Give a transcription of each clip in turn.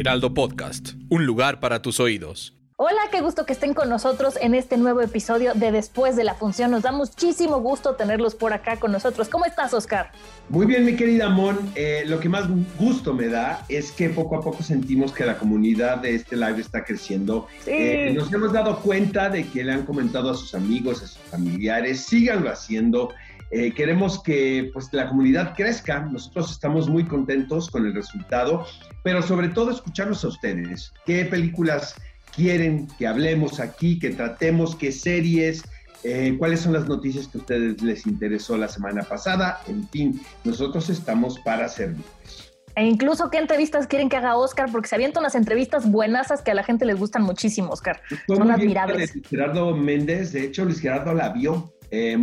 Heraldo Podcast, un lugar para tus oídos. Hola, qué gusto que estén con nosotros en este nuevo episodio de Después de la Función. Nos da muchísimo gusto tenerlos por acá con nosotros. ¿Cómo estás, Oscar? Muy bien, mi querida Mon. Eh, lo que más gusto me da es que poco a poco sentimos que la comunidad de este live está creciendo. Sí. Eh, nos hemos dado cuenta de que le han comentado a sus amigos, a sus familiares, síganlo haciendo. Eh, queremos que pues, la comunidad crezca. Nosotros estamos muy contentos con el resultado, pero sobre todo escucharlos a ustedes. ¿Qué películas quieren que hablemos aquí, que tratemos, qué series? Eh, cuáles son las noticias que a ustedes les interesó la semana pasada. En fin, nosotros estamos para servirles. E incluso qué entrevistas quieren que haga Oscar, porque se avientan unas entrevistas buenasas que a la gente les gustan muchísimo, Oscar. Son admirables. Luis Gerardo Méndez, de hecho, Luis Gerardo la vio. Eh,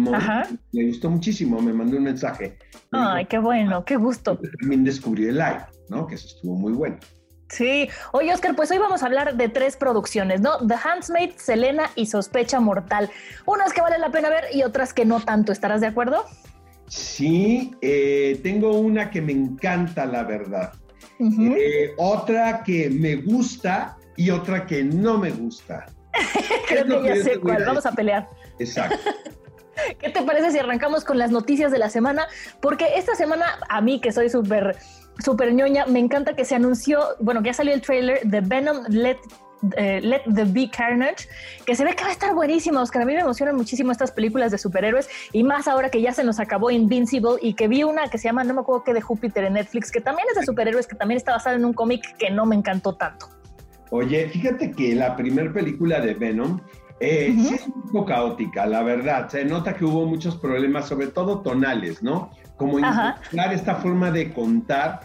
le gustó muchísimo, me mandó un mensaje. Me Ay, dijo qué bueno, qué gusto. también descubrió el live, ¿no? Que eso estuvo muy bueno. Sí. Oye, Oscar, pues hoy vamos a hablar de tres producciones, ¿no? The Handmaid, Selena y Sospecha Mortal. Unas que vale la pena ver y otras que no tanto. ¿Estarás de acuerdo? Sí, eh, tengo una que me encanta, la verdad. Eh, otra que me gusta y otra que no me gusta. Creo que ya sé cuál. Vamos a pelear. Exacto. ¿Qué te parece si arrancamos con las noticias de la semana? Porque esta semana, a mí que soy súper, súper ñoña, me encanta que se anunció, bueno, que ya salió el trailer de Venom Let, eh, Let the Be Carnage, que se ve que va a estar buenísimo, Oscar. A mí me emocionan muchísimo estas películas de superhéroes y más ahora que ya se nos acabó Invincible y que vi una que se llama, no me acuerdo qué, de Júpiter en Netflix, que también es de superhéroes, que también está basada en un cómic que no me encantó tanto. Oye, fíjate que la primera película de Venom eh, sí es un poco caótica, la verdad. Se nota que hubo muchos problemas, sobre todo tonales, ¿no? Como encontrar esta forma de contar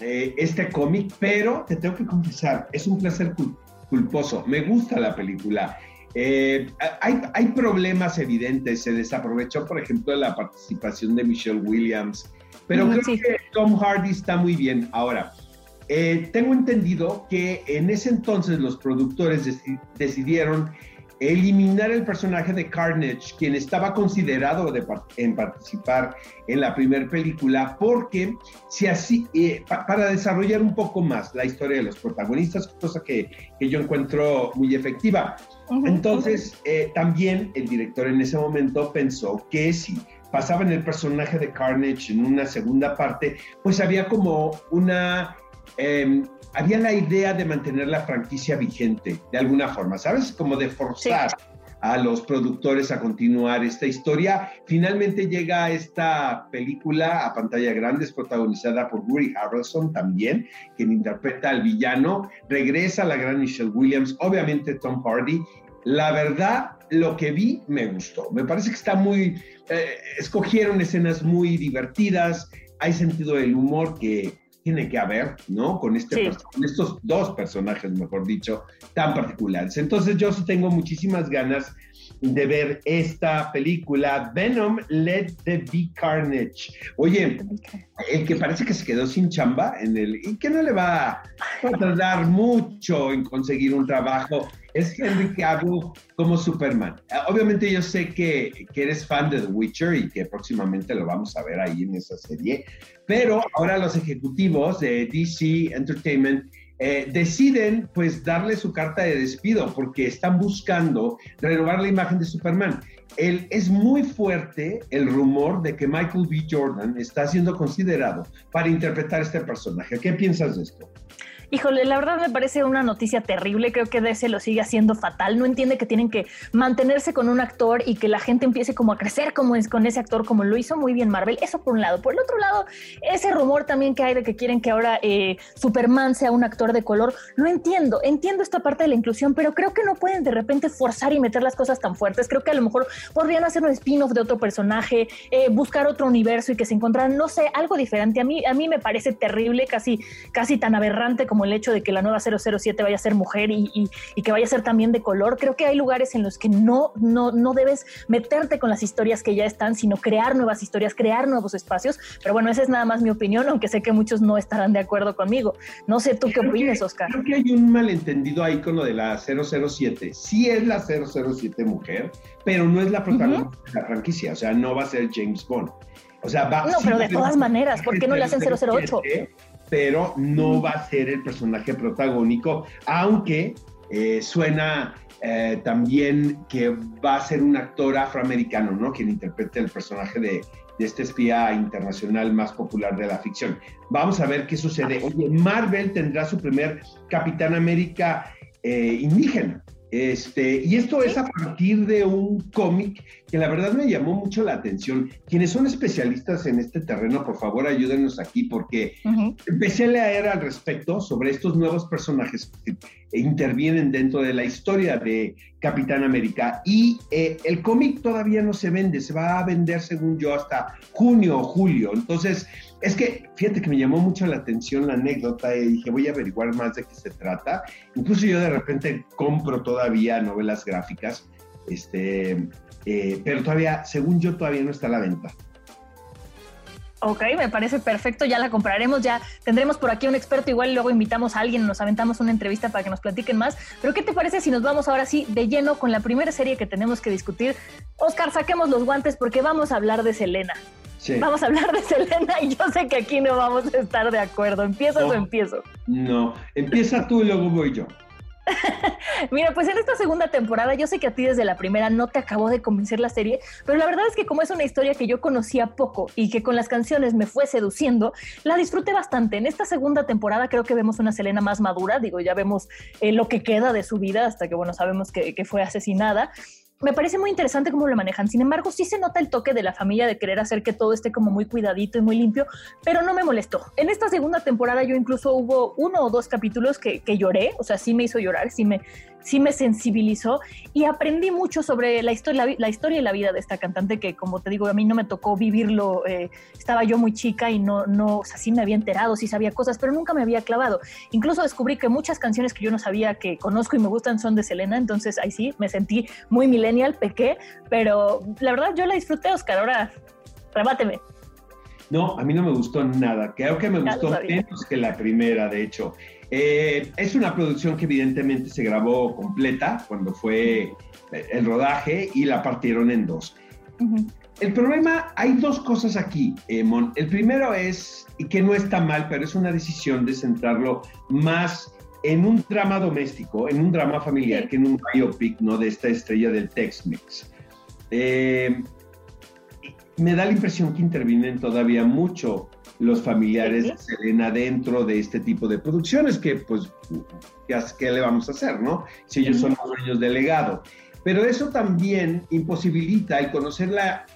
eh, este cómic, pero te tengo que confesar, es un placer cul- culposo. Me gusta la película. Eh, hay, hay problemas evidentes, se desaprovechó, por ejemplo, la participación de Michelle Williams, pero creo sí. que Tom Hardy está muy bien. Ahora, eh, tengo entendido que en ese entonces los productores deci- decidieron eliminar el personaje de Carnage, quien estaba considerado de par- en participar en la primera película, porque si así, eh, pa- para desarrollar un poco más la historia de los protagonistas, cosa que, que yo encuentro muy efectiva. Entonces, eh, también el director en ese momento pensó que si pasaban el personaje de Carnage en una segunda parte, pues había como una... eh, había la idea de mantener la franquicia vigente de alguna forma, ¿sabes? Como de forzar a los productores a continuar esta historia. Finalmente llega esta película a pantalla grande, es protagonizada por Woody Harrelson también, quien interpreta al villano. Regresa la gran Michelle Williams, obviamente Tom Hardy. La verdad, lo que vi me gustó. Me parece que está muy... eh, escogieron escenas muy divertidas, hay sentido del humor que tiene que haber, ¿no? Con, este Sí. con estos dos personajes, mejor dicho, tan particulares. Entonces yo sí tengo muchísimas ganas de ver esta película, Venom Let the Be Carnage. Oye, el que parece que se quedó sin chamba en el y que no le va a tardar mucho en conseguir un trabajo es Henry Cavill como Superman. Ah, Obviamente yo sé que, que eres fan de The Witcher y que próximamente lo vamos a ver ahí en esa serie, pero ahora los ejecutivos de DC Entertainment eh, deciden pues darle su carta de despido porque están buscando renovar la imagen de Superman. El, es muy fuerte el rumor de que Michael B. Jordan está siendo considerado para interpretar este personaje. ¿Qué piensas de esto? Híjole, la verdad me parece una noticia terrible. Creo que DC lo sigue haciendo fatal. No entiende que tienen que mantenerse con un actor y que la gente empiece como a crecer como es con ese actor, como lo hizo muy bien Marvel. Eso por un lado. Por el otro lado, ese rumor también que hay de que quieren que ahora eh, Superman sea un actor de color. Lo entiendo, entiendo esta parte de la inclusión, pero creo que no pueden de repente forzar y meter las cosas tan fuertes. Creo que a lo mejor podrían hacer un spin-off de otro personaje, eh, buscar otro universo y que se encontraran, no sé, algo diferente. A mí, a mí me parece terrible, casi, casi tan aberrante como el hecho de que la nueva 007 vaya a ser mujer y, y, que vaya a ser también de color. Creo que hay lugares en los que no, no, no debes meterte con las historias que ya están, sino crear nuevas historias, crear nuevos espacios. Pero bueno, esa es nada más mi opinión, aunque sé que muchos no estarán de acuerdo conmigo. No sé tú qué opinas, Oscar. Creo que hay un malentendido ahí con lo de la 007. Sí es la 007 mujer, pero no es la protagonista de la franquicia. O sea, no va a ser James Bond. O sea, va, no, pero de todas maneras, ¿por qué no le hacen 008? Pero no va a ser el personaje protagónico, aunque eh, suena eh, también que va a ser un actor afroamericano, ¿no? Quien interprete el personaje de, de este espía internacional más popular de la ficción. Vamos a ver qué sucede. Oye, Marvel tendrá su primer Capitán América eh, indígena. Este, y esto es a partir de un cómic que la verdad me llamó mucho la atención. Quienes son especialistas en este terreno, por favor, ayúdenos aquí porque empecé a leer al respecto sobre estos nuevos personajes que intervienen dentro de la historia de Capitán América y eh, el cómic todavía no se vende, se va a vender según yo hasta junio o julio. Entonces, es que, fíjate que me llamó mucho la atención la anécdota y dije, voy a averiguar más de qué se trata. Incluso yo de repente compro todavía novelas gráficas, este, eh, pero todavía, según yo, todavía no está a la venta. Ok, me parece perfecto, ya la compraremos, ya tendremos por aquí un experto, igual luego invitamos a alguien, nos aventamos una entrevista para que nos platiquen más. Pero ¿qué te parece si nos vamos ahora sí de lleno con la primera serie que tenemos que discutir? Oscar, saquemos los guantes porque vamos a hablar de Selena. Vamos a hablar de Selena y yo sé que aquí no vamos a estar de acuerdo. ¿Empiezas o empiezo? No, empieza tú y luego voy yo. Mira, pues en esta segunda temporada, yo sé que a ti desde la primera no te acabó de convencer la serie, pero la verdad es que como es una historia que yo conocía poco y que con las canciones me fue seduciendo, la disfruté bastante. En esta segunda temporada creo que vemos una Selena más madura, digo, ya vemos eh, lo que queda de su vida hasta que, bueno, sabemos que, que fue asesinada me parece muy interesante cómo lo manejan. Sin embargo, sí se nota el toque de la familia de querer hacer que todo esté como muy cuidadito y muy limpio, pero no me molestó. En esta segunda temporada yo incluso hubo uno o dos capítulos que, que lloré, o sea, sí me hizo llorar, sí me, sí me sensibilizó y aprendí mucho sobre la historia, la, historia y la vida de esta cantante que, como te digo, a mí no me tocó vivirlo. Eh, estaba yo muy chica y no, no, o sea, sí me había enterado, sí sabía cosas, pero nunca me había clavado. Incluso descubrí que muchas canciones que yo no sabía que conozco y me gustan son de Selena, entonces ahí sí, me sentí muy millennial, pequé, pero la verdad yo la disfruté, Oscar. Ahora, rebáteme. No, a mí no me gustó nada. Creo que me gustó menos que la primera, de hecho. Eh, es una producción que evidentemente se grabó completa cuando fue el rodaje y la partieron en dos. El problema, hay dos cosas aquí, eh, Mon. El primero es, y que no está mal, pero es una decisión de centrarlo más en un drama doméstico, en un drama familiar, que en un biopic, ¿no? De esta estrella del Tex-Mex. Eh, me da la impresión que intervienen todavía mucho los familiares de Selena dentro de este tipo de producciones, que pues, ¿qué le vamos a hacer, no? Si ellos son los dueños del legado. Pero eso también imposibilita el conocerla,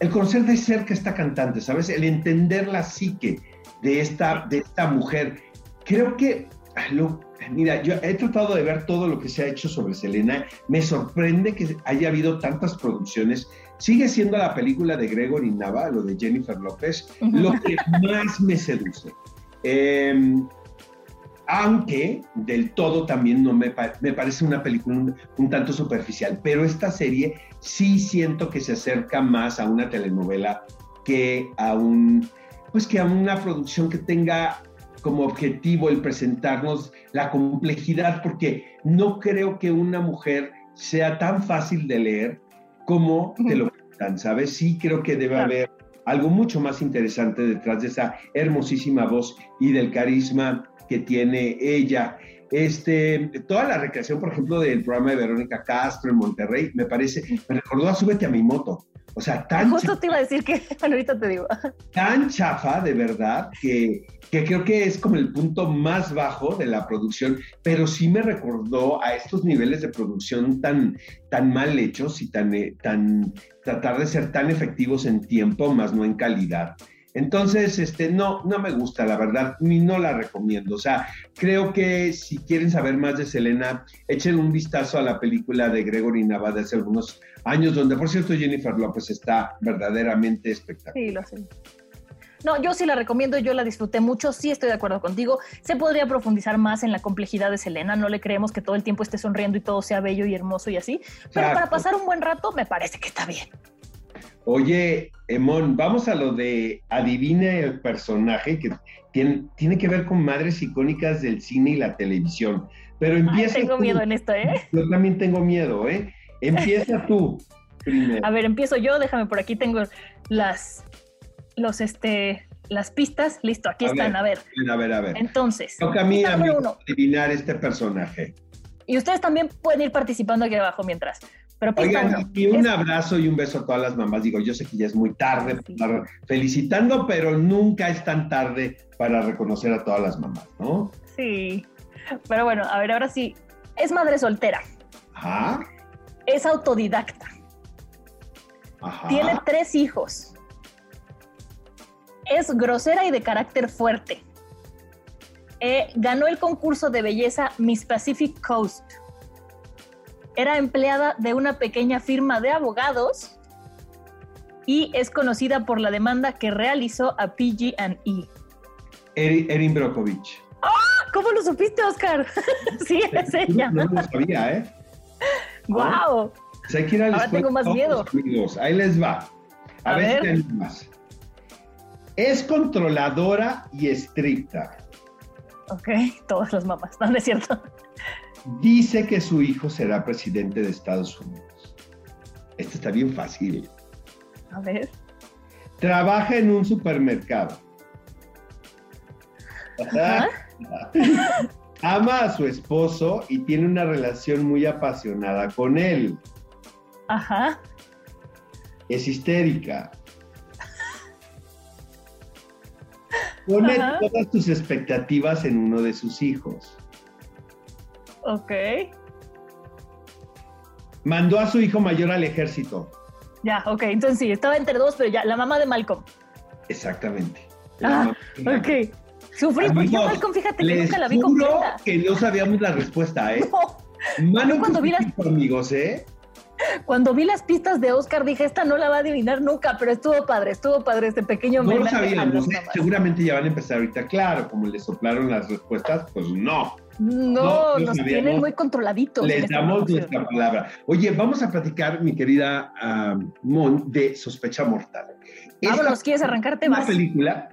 el conocer de cerca esta cantante, ¿sabes? El entender la psique de esta, de esta mujer. Creo que, lo, mira, yo he tratado de ver todo lo que se ha hecho sobre Selena. Me sorprende que haya habido tantas producciones Sigue siendo la película de Gregory Nava, lo de Jennifer López, lo que más me seduce. Em, aunque del todo también no me, me parece una película un, tanto superficial, pero esta serie sí siento que se acerca más a una telenovela que a un, pues que a una producción que tenga como objetivo el presentarnos la complejidad, porque no creo que una mujer sea tan fácil de leer como te lo cuentan, ¿sabes? Sí creo que debe haber algo mucho más interesante detrás de esa hermosísima voz y del carisma que tiene ella. Este, toda la recreación, por ejemplo, del programa de Verónica Castro en Monterrey, me parece, me recordó a Súbete a mi moto. O sea, tan. Justo te iba a decir que, bueno, ahorita te digo. Tan chafa, de verdad, que, que creo que es como el punto más bajo de la producción, pero sí me recordó a estos niveles de producción tan, tan mal hechos y tan, eh, tan tratar de ser tan efectivos en tiempo, más no en calidad. Entonces, este, no, no me gusta, la verdad, ni no la recomiendo. O sea, creo que si quieren saber más de Selena, echen un vistazo a la película de Gregory Nava de hace algunos años, donde por cierto Jennifer López está verdaderamente espectacular. Sí, lo sé. No, yo sí la recomiendo, yo la disfruté mucho, sí estoy de acuerdo contigo. Se podría profundizar más en la complejidad de Selena, no le creemos que todo el tiempo esté sonriendo y todo sea bello y hermoso y así, pero para pasar un buen rato me parece que está bien. Oye, Emón, vamos a lo de adivine el personaje que tiene, tiene que ver con madres icónicas del cine y la televisión. Pero empieza. tengo miedo en esto, ¿eh? Yo también tengo miedo, ¿eh? Empieza tú. A ver, empiezo yo, déjame por aquí tengo las los este las pistas, listo, aquí están, a ver. A ver, a ver. Entonces, toca a mí, a mí adivinar este personaje. Y ustedes también pueden ir participando aquí abajo mientras. Pero Oigan, y un abrazo y un beso a todas las mamás. Digo, yo sé que ya es muy tarde para felicitando, pero nunca es tan tarde para reconocer a todas las mamás, ¿no? Sí. Pero bueno, a ver, ahora sí. Es madre soltera. Ajá. Es autodidacta. Ajá. Tiene tres hijos. Es grosera y de carácter fuerte. Eh, ganó el concurso de belleza Miss Pacific Coast. Era empleada de una pequeña firma de abogados y es conocida por la demanda que realizó a PG&E. Erin Brokovich. ¡Ah! ¿Cómo lo supiste, Oscar? sí, es ella. No, lo sabía, ¿eh? ¡Wow! Pues Ahora tengo más miedo. Ahí les va. A, ver, si si más. Es controladora y estricta. Ok, todas las mamás, no, es cierto. Dice que su hijo será presidente de Estados Unidos. Esto está bien fácil. A ver. Trabaja en un supermercado. Ama a su esposo y tiene una relación muy apasionada con él. Ajá. Es histérica. Pone todas tus expectativas en uno de sus hijos. Ok. Mandó a su hijo mayor al ejército. Ya, ok. Entonces sí, estaba entre dos, pero ya, la mamá de Malcolm. Exactamente. Ah, ok. Sufrí, porque Malcolm, fíjate que nunca la vi completa. que no sabíamos la respuesta, ¿eh? No. Mano cuando vi las... amigos, ¿eh? Cuando vi las pistas de Oscar dije, esta no la va a adivinar nunca, pero estuvo padre, estuvo padre este pequeño No lo sabíamos, ¿eh? seguramente ya van a empezar ahorita, claro, como le soplaron las respuestas, pues no. No, nos tienen muy controladitos. Les damos nuestra palabra. Oye, vamos a platicar, mi querida Mon, de Sospecha Mortal. Vámonos, ¿quieres arrancarte más? película,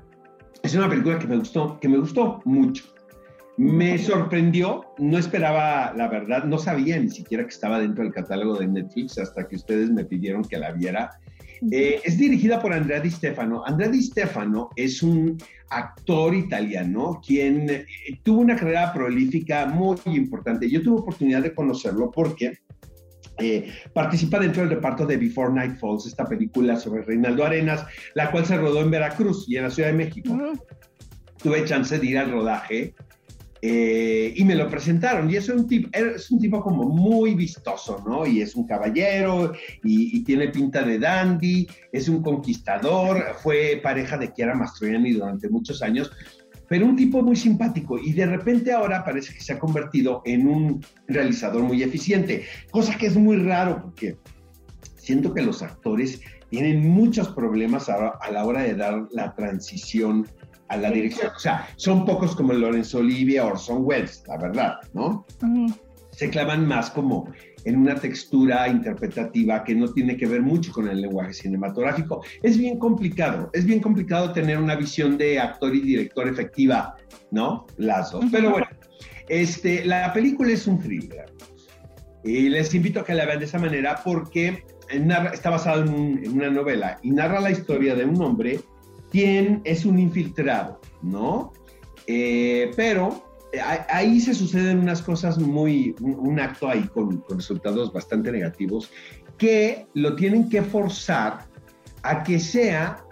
es una película que me gustó, que me gustó mucho. Me sorprendió, no esperaba, la verdad, no sabía ni siquiera que estaba dentro del catálogo de Netflix hasta que ustedes me pidieron que la viera. Eh, es dirigida por Andrea Di Stefano. Andrea Di Stefano es un actor italiano quien eh, tuvo una carrera prolífica muy importante. Yo tuve oportunidad de conocerlo porque eh, participa dentro del reparto de Before Night Falls, esta película sobre Reinaldo Arenas, la cual se rodó en Veracruz y en la Ciudad de México. Tuve chance de ir al rodaje eh, y me lo presentaron. Y es un, tipo, es un tipo como muy vistoso, ¿no? Y es un caballero y, tiene pinta de dandy, es un conquistador, fue pareja de Chiara Mastroianni durante muchos años, pero un tipo muy simpático. Y de repente ahora parece que se ha convertido en un realizador muy eficiente, cosa que es muy raro porque siento que los actores tienen muchos problemas a la hora de dar la transición a la dirección. O sea, son pocos como Lorenzo Olivia o Orson Welles, la verdad, ¿no? Se clavan más como en una textura interpretativa que no tiene que ver mucho con el lenguaje cinematográfico. Es bien complicado, es bien complicado tener una visión de actor y director efectiva, ¿no? Las dos. Pero bueno, este, la película es un thriller. Y les invito a que la vean de esa manera porque está basado en, en una novela y narra la historia de un hombre quien es un infiltrado, ¿no? Eh, pero eh, ahí se suceden unas cosas muy, un, acto ahí con, resultados bastante negativos, que lo tienen que forzar a que sea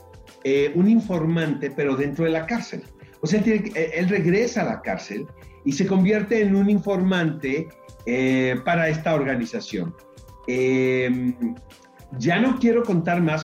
eh, un informante, pero dentro de la cárcel. O sea, él regresa a la cárcel y se convierte en un informante para esta organización. ya no quiero contar más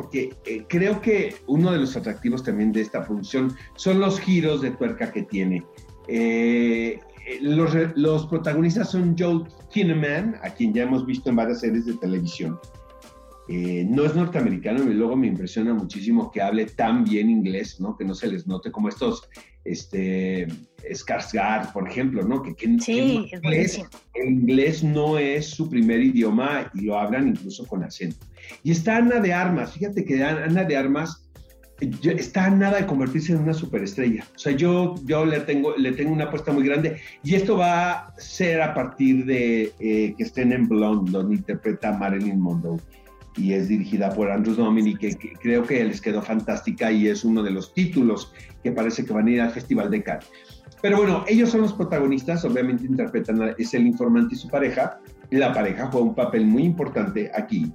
Porque eh, creo que uno de los atractivos también de esta función son los giros de tuerca que tiene. Eh, eh, los, los, protagonistas son Joe Kinnaman, a quien ya hemos visto en varias series de televisión. Eh, no es norteamericano y luego me impresiona muchísimo que hable tan bien inglés, ¿no? Que no se les note como estos, este, Skarsgård, por ejemplo, ¿no? Que, que, sí, que inglés, el inglés no es su primer idioma y lo hablan incluso con acento. Y está Ana de Armas, fíjate que Ana de Armas está a nada de convertirse en una superestrella. O sea, yo, yo le, tengo, le tengo una apuesta muy grande y esto va a ser a partir de eh, que estén en Blonde, donde interpreta a Marilyn Monroe y es dirigida por Andrew Dominic, que, que, creo que les quedó fantástica y es uno de los títulos que parece que van a ir al Festival de Cannes. Pero bueno, ellos son los protagonistas, obviamente interpretan, a, es el informante y su pareja, la pareja juega un papel muy importante aquí,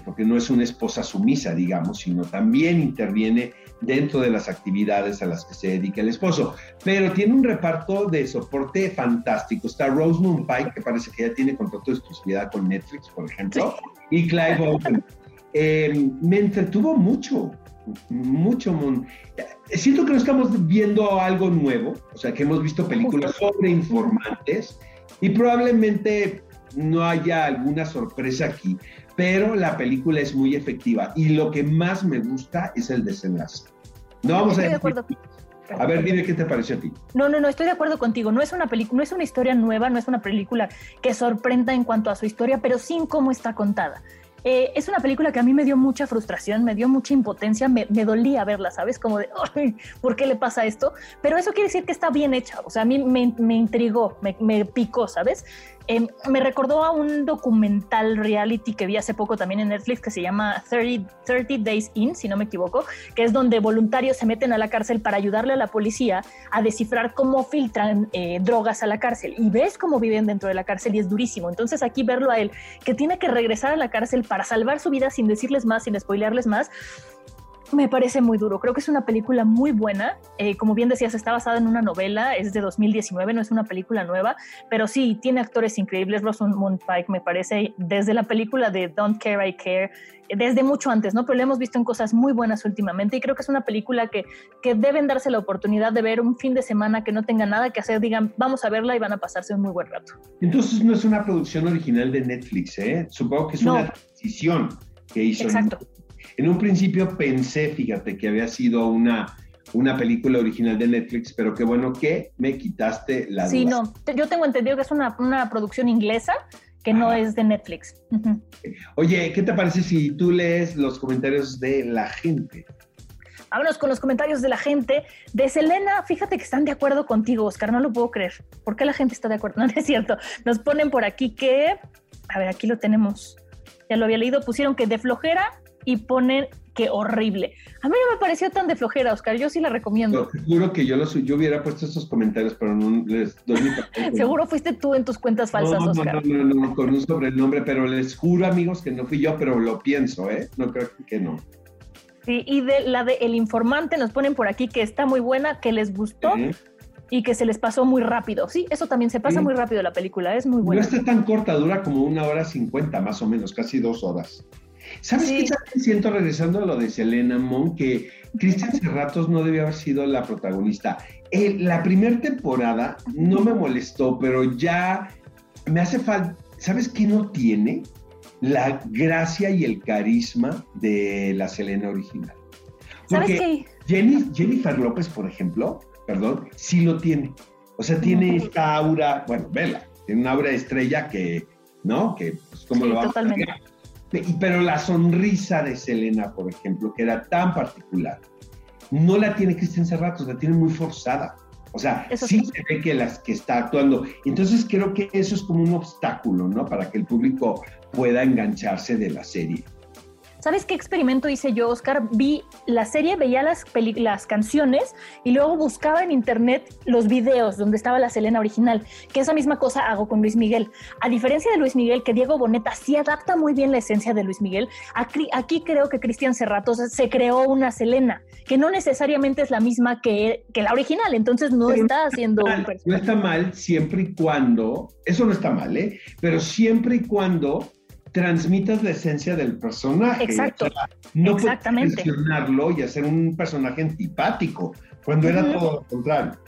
porque no es una esposa sumisa, digamos, sino también interviene dentro de las actividades a las que se dedica el esposo. Pero tiene un reparto de soporte fantástico. Está Rosamund Pike, que parece que ya tiene contrato de exclusividad con Netflix, por ejemplo, y Clive Owen. Eh, me entretuvo mucho, mucho. Siento que no estamos viendo algo nuevo, o sea, que hemos visto películas sobre informantes y probablemente no haya alguna sorpresa aquí, pero la película es muy efectiva y lo que más me gusta es el desenlace. No vamos estoy a de acuerdo. A ver, dime qué te pareció a ti. No, no, no, estoy de acuerdo contigo. No es una película, no es una historia nueva, no es una película que sorprenda en cuanto a su historia, pero sí en cómo está contada. Eh, es una película que a mí me dio mucha frustración, me dio mucha impotencia, me, me dolía verla, ¿sabes? Como de, ¿por qué le pasa esto? Pero eso quiere decir que está bien hecha, o sea, a mí me, me intrigó, me, me, picó, ¿sabes? Eh, me recordó a un documental reality que vi hace poco también en Netflix que se llama 30, 30, Days In, si no me equivoco, que es donde voluntarios se meten a la cárcel para ayudarle a la policía a descifrar cómo filtran eh, drogas a la cárcel. Y ves cómo viven dentro de la cárcel y es durísimo. Entonces aquí verlo a él, que tiene que regresar a la cárcel para salvar su vida sin decirles más, sin spoilearles más, me parece muy duro. Creo que es una película muy buena. Eh, como bien decías, está basada en una novela, es de 2019, no es una película nueva, pero sí, tiene actores increíbles. Rosamund Pike me parece, desde la película de Don't Care, I Care, desde mucho antes, ¿no? Pero la hemos visto en cosas muy buenas últimamente y creo que es una película que, que deben darse la oportunidad de ver un fin de semana que no tenga nada que hacer, digan, vamos a verla y van a pasarse un muy buen rato. Entonces no es una producción original de Netflix, ¿eh? Supongo que es No. una decisión que hizo. Exacto. En un principio pensé, fíjate, que había sido una, una película original de Netflix, pero qué bueno que me quitaste la Sí, duda. no, te- yo tengo entendido que es una, una producción inglesa que no es de Netflix. Oye, ¿qué te parece si tú lees los comentarios de la gente? Vámonos con los comentarios de la gente. De Selena, fíjate que están de acuerdo contigo, Oscar, no lo puedo creer. ¿Por qué la gente está de acuerdo? No, no es cierto. Nos ponen por aquí que, a ver, aquí lo tenemos. Ya lo había leído, pusieron que de flojera y ponen que horrible. A mí no me pareció tan de flojera, Oscar, yo sí la recomiendo. Te juro que yo, los, yo hubiera puesto estos comentarios, pero no les doy mi. Seguro fuiste tú en tus cuentas falsas, no, no, Oscar. No, no, no, con un sobrenombre, pero les juro, amigos, que no fui yo, pero lo pienso, ¿eh? No creo que no. Sí, y de la de El Informante nos ponen por aquí que está muy buena, que les gustó ¿Eh? y que se les pasó muy rápido. Sí, eso también se pasa muy rápido la película, es muy No buena. está tan corta, dura como una hora cincuenta, más o menos, casi dos horas. ¿Sabes Sí. qué también siento regresando a lo de Selena Mon? Que Cristian Serratos no debió haber sido la protagonista. La primera temporada no me molestó, pero ya me hace falta. ¿Sabes qué no tiene? La gracia y el carisma de la Selena original. ¿Sabes Porque qué? Jenny- Jennifer López, por ejemplo, perdón, sí lo tiene. O sea, tiene esta aura, bueno, vela, tiene una aura de estrella que, ¿no? Que, pues, ¿cómo Sí, lo vamos a totalmente. Y- Pero la sonrisa de Selena, por ejemplo, que era tan particular, no la tiene Cristian Serratos, la tiene muy forzada. O sea, sí sí. se ve que las que está actuando. Entonces creo que eso es como un obstáculo, ¿no? Para que el público pueda engancharse de la serie. ¿Sabes qué experimento hice yo, Oscar? Vi la serie, veía las, las canciones y luego buscaba en internet los videos donde estaba la Selena original, que esa misma cosa hago con Luis Miguel. A diferencia de Luis Miguel, que Diego Boneta sí adapta muy bien la esencia de Luis Miguel, aquí, aquí creo que Cristian Serratos se creó una Selena, que no necesariamente es la misma que, que la original, entonces no está haciendo. No está mal siempre y cuando, eso no está mal, ¿eh? Pero siempre y cuando transmitas la esencia del personaje. Exacto. no Exactamente. puedes mencionarlo y hacer un personaje antipático, cuando era todo lo contrario.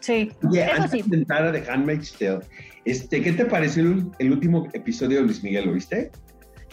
Sí, eso sí. de entrar a The Handmaid's Tale, este, ¿qué te pareció el, último episodio de Luis Miguel? ¿Lo viste?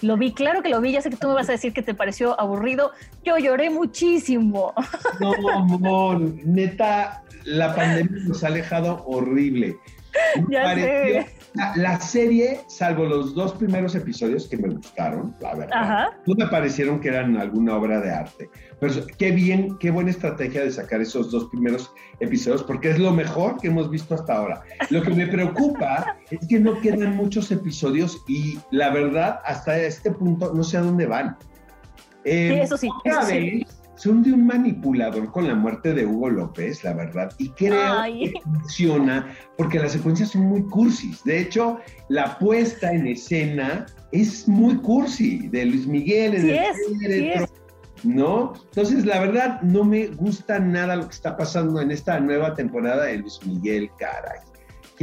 Lo vi, claro que lo vi. Ya sé que tú me vas a decir que te pareció aburrido. Yo lloré muchísimo. No, no, neta, la pandemia nos ha alejado horrible. ya sé la, serie, salvo los dos primeros episodios que me gustaron, la verdad, no me parecieron que eran alguna obra de arte. Pero qué bien, qué buena estrategia de sacar esos dos primeros episodios, porque es lo mejor que hemos visto hasta ahora. Lo que me preocupa es que no quedan muchos episodios y la verdad, hasta este punto, no sé a dónde van. sí, eso sí. Eso sí son de un manipulador con la muerte de Hugo López, la verdad, y creo que funciona porque las secuencias son muy cursis. De hecho, la puesta en escena es muy cursi de Luis Miguel. En el ¿No? Entonces, la verdad, no me gusta nada lo que está pasando en esta nueva temporada de Luis Miguel, caray.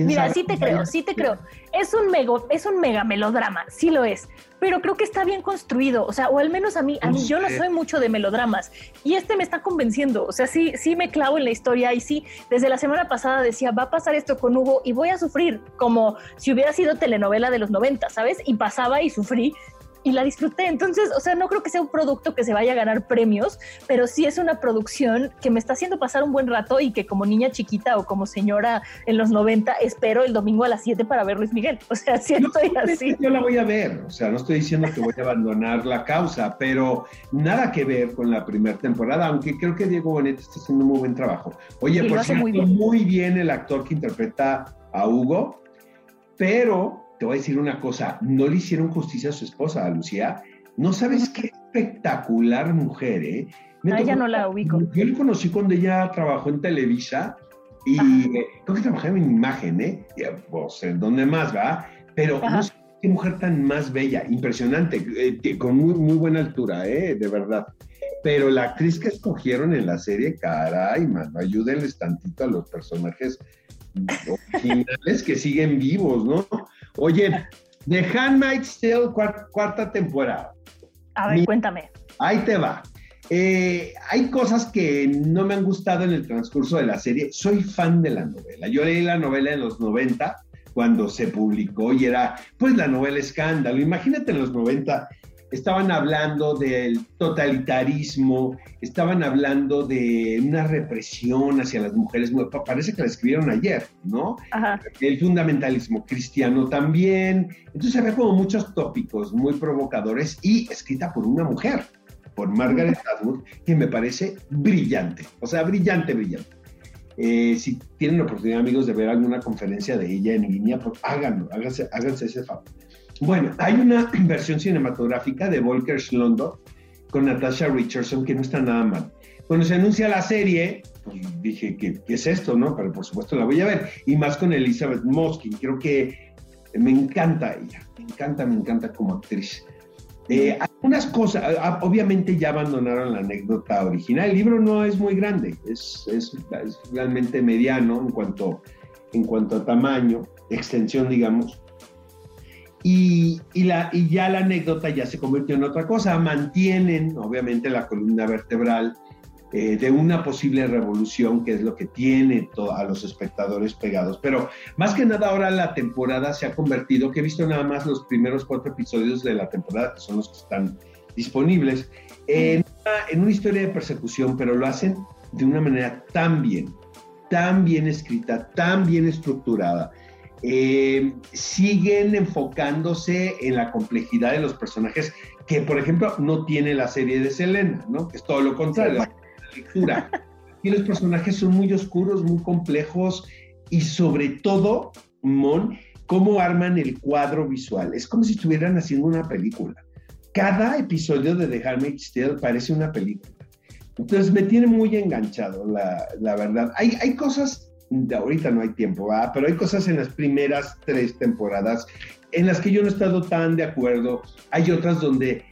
Mira, sí te creo, sí te creo. Es un, mega, es un mega melodrama, sí lo es, pero creo que está bien construido, o sea, o al menos a mí, a mí yo no soy mucho de melodramas y este me está convenciendo, o sea, sí, sí me clavo en la historia y sí, desde la semana pasada decía, va a pasar esto con Hugo y voy a sufrir, como si hubiera sido telenovela de los 90, ¿sabes? Y pasaba y sufrí y la disfruté. Entonces, o sea, no creo que sea un producto que se vaya a ganar premios, pero sí es una producción que me está haciendo pasar un buen rato y que como niña chiquita o como señora en los 90 espero el domingo a las 7 para ver Luis Miguel. O sea, sí estoy así. Yo la voy a ver, o sea, no estoy diciendo que voy a abandonar la causa, pero nada que ver con la primera temporada, aunque creo que Diego Bonet está haciendo un muy buen trabajo. Oye, por cierto, muy bien. muy bien el actor que interpreta a Hugo, pero te voy a decir una cosa, no le hicieron justicia a su esposa, a Lucía. No sabes qué espectacular mujer, ¿eh? a ella no la ubico. Yo la conocí cuando ella trabajó en Televisa y eh, creo que trabajaba en imagen, ¿eh? Y, pues, ¿en dónde más va? Pero no sé qué mujer tan más bella, impresionante, eh, con muy, muy buena altura, ¿eh? De verdad. Pero la actriz que escogieron en la serie, caray, mano, ayúdenles tantito a los personajes originales que siguen vivos, ¿no? Oye, The Handmaid's Tale, cuarta, temporada. A ver, cuéntame. Ahí te va. Eh, hay cosas que no me han gustado en el transcurso de la serie. Soy fan de la novela. Yo leí la novela en los 90 cuando se publicó y era pues la novela escándalo. Imagínate en los 90 estaban hablando del totalitarismo, estaban hablando de una represión hacia las mujeres, parece que la escribieron ayer, ¿no? El fundamentalismo cristiano también, entonces había como muchos tópicos muy provocadores y escrita por una mujer, por Margaret Atwood, que me parece brillante, o sea, brillante, brillante. Eh, si tienen la oportunidad, amigos, de ver alguna conferencia de ella en línea, pues háganlo, háganse, háganse ese favor. Bueno, hay una versión cinematográfica de Volker Schlondorf con Natasha Richardson que no está nada mal. Cuando se anuncia la serie, pues dije, ¿qué, ¿qué, es esto? no? Pero por supuesto la voy a ver. Y más con Elizabeth Moskin. Creo que me encanta ella. Me encanta, me encanta como actriz. Eh, algunas cosas, obviamente ya abandonaron la anécdota original. El libro no es muy grande, es, es, es realmente mediano en cuanto, en cuanto a tamaño, extensión, digamos. Y, la, y ya la anécdota ya se convirtió en otra cosa. Mantienen, obviamente, la columna vertebral eh, de una posible revolución, que es lo que tiene a los espectadores pegados. Pero más que nada ahora la temporada se ha convertido, que he visto nada más los primeros cuatro episodios de la temporada, que son los que están disponibles, en en una historia de persecución, pero lo hacen de una manera tan bien, tan bien escrita, tan bien estructurada eh, siguen enfocándose en la complejidad de los personajes que, por ejemplo, no tiene la serie de Selena, ¿no? Que es todo lo contrario, la lectura. Y los personajes son muy oscuros, muy complejos y sobre todo, Mon, cómo arman el cuadro visual. Es como si estuvieran haciendo una película. cada episodio de The Handmaid's Tale parece una película. Entonces me tiene muy enganchado, la, la verdad. Hay, hay cosas, ahorita no hay tiempo, pero hay cosas en las primeras tres temporadas en las que yo no he estado tan de acuerdo. Hay otras donde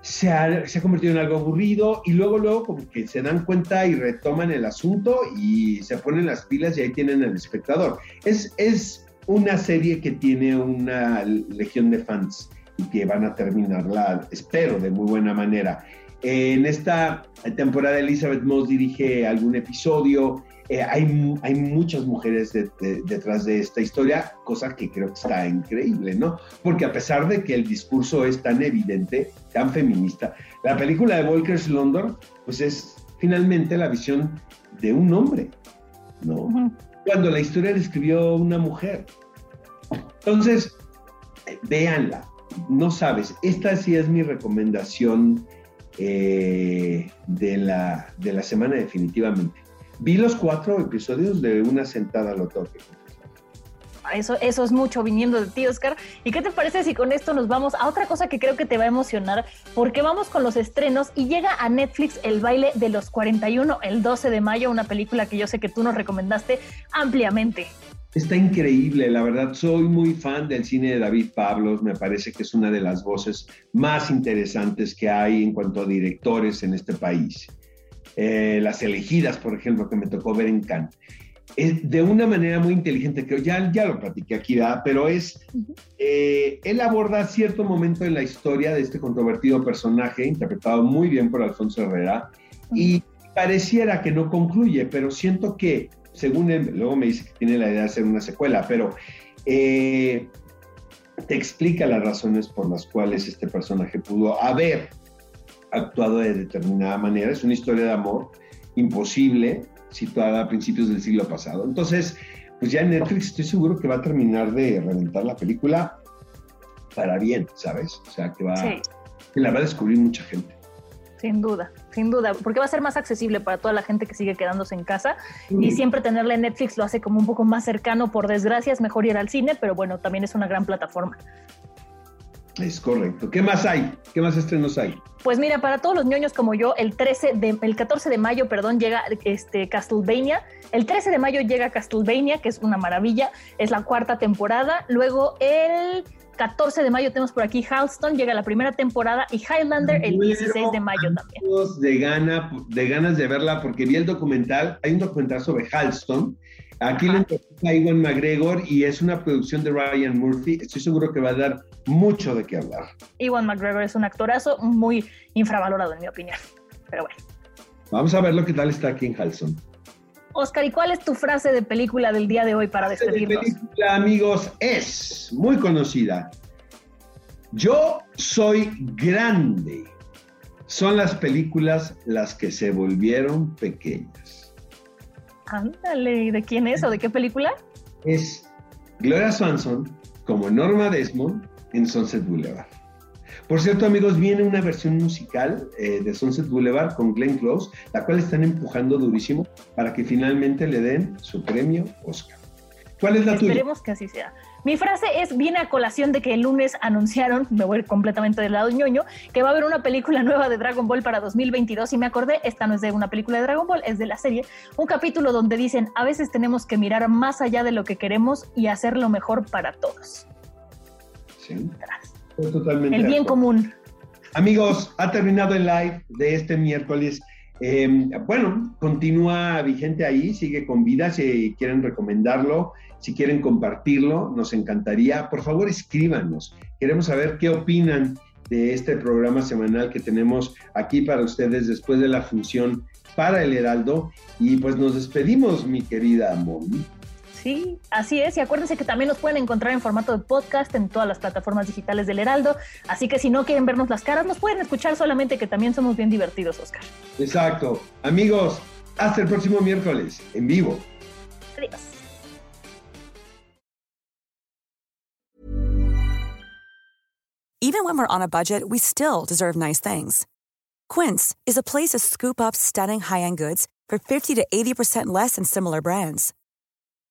se ha, se ha, convertido en algo aburrido y luego, luego como que se dan cuenta y retoman el asunto y se ponen las pilas y ahí tienen al espectador. Es, es una serie que tiene una legión de fans y que van a terminarla, espero, de muy buena manera. En esta temporada Elizabeth Moss dirige algún episodio, eh, hay, hay muchas mujeres detrás de esta historia, cosa que creo que está increíble, ¿no? Porque a pesar de que el discurso es tan evidente, tan feminista, la película de Volker's London, pues es finalmente la visión de un hombre, ¿no? Cuando la historia la escribió una mujer. Entonces, véanla, no sabes, esta sí es mi recomendación eh, de, la, de la semana definitivamente. Vi los cuatro episodios de una sentada lo toque. Eso, eso es mucho viniendo de ti, Oscar. ¿Y qué te parece si con esto nos vamos a otra cosa que creo que te va a emocionar? Porque vamos con los estrenos y llega a Netflix El baile de los 41 el 12 de mayo, una película que yo sé que tú nos recomendaste ampliamente. Está increíble, la verdad, soy muy fan del cine de David Pablos, me parece que es una de las voces más interesantes que hay en cuanto a directores en este país. Eh, las elegidas, por ejemplo, que me tocó ver en Cannes. Es de una manera muy inteligente, que ya, ya lo platiqué aquí, pero es, eh, él aborda cierto momento en la historia de este controvertido personaje, interpretado muy bien por Alfonso Herrera, y pareciera que no concluye, pero siento que según él, luego me dice que tiene la idea de hacer una secuela, pero eh, te explica las razones por las cuales este personaje pudo haber actuado de determinada manera. Es una historia de amor imposible, situada a principios del siglo pasado. Entonces, pues ya en Netflix estoy seguro que va a terminar de reventar la película para bien, ¿sabes? O sea, que va, que la va a descubrir mucha gente. Sin duda, sin duda, porque va a ser más accesible para toda la gente que sigue quedándose en casa y siempre tenerla en Netflix lo hace como un poco más cercano, por desgracia, es mejor ir al cine, pero bueno, también es una gran plataforma. Es correcto. ¿Qué más hay? ¿Qué más estrenos hay? Pues mira, para todos los ñoños como yo, el 13 de, el 14 de mayo, perdón, llega este Castlevania. El 13 de mayo llega Castlevania, que es una maravilla, es la cuarta temporada. Luego el 14 de mayo tenemos por aquí Halston, llega la primera temporada y Highlander el 16 de mayo también. De, gana, de ganas de verla porque vi el documental, hay un documental sobre Halston. Aquí le interpreta a Iwan McGregor y es una producción de Ryan Murphy. Estoy seguro que va a dar mucho de qué hablar. Iwan McGregor es un actorazo muy infravalorado en mi opinión. Pero bueno. Vamos a ver lo que tal está aquí en Halston. Oscar, ¿y cuál es tu frase de película del día de hoy para despedirnos? La película, amigos, es muy conocida. Yo soy grande. Son las películas las que se volvieron pequeñas. Ándale, ¿de quién es o de qué película? Es Gloria Swanson como Norma Desmond en Sunset Boulevard. Por cierto, amigos, viene una versión musical eh, de Sunset Boulevard con Glenn Close, la cual están empujando durísimo para que finalmente le den su premio Oscar. ¿Cuál es la tuya? Esperemos que así sea. Mi frase es, viene a colación de que el lunes anunciaron, me voy completamente del lado ñoño, que va a haber una película nueva de Dragon Ball para 2022 y me acordé, esta no es de una película de Dragon Ball, es de la serie, un capítulo donde dicen, a veces tenemos que mirar más allá de lo que queremos y hacer lo mejor para todos. Sí. Totalmente el bien común. Amigos, ha terminado el live de este miércoles. Em, bueno, continúa vigente ahí, sigue con vida. Si quieren recomendarlo, si quieren compartirlo, nos encantaría. Por favor, escríbanos. Queremos saber qué opinan de este programa semanal que tenemos aquí para ustedes después de la función para el Heraldo. Y pues nos despedimos, mi querida Moni. Sí, así es. Y acuérdense que también nos pueden encontrar en formato de podcast en todas las plataformas digitales del Heraldo. Así que si no quieren vernos las caras, nos pueden escuchar solamente que también somos bien divertidos, Oscar. Exacto. Amigos, hasta el próximo miércoles, en vivo. Adiós. Even when we're on a budget, we still deserve nice things. Quince is a place to scoop up stunning high-end goods for 50 to 80% less than similar brands.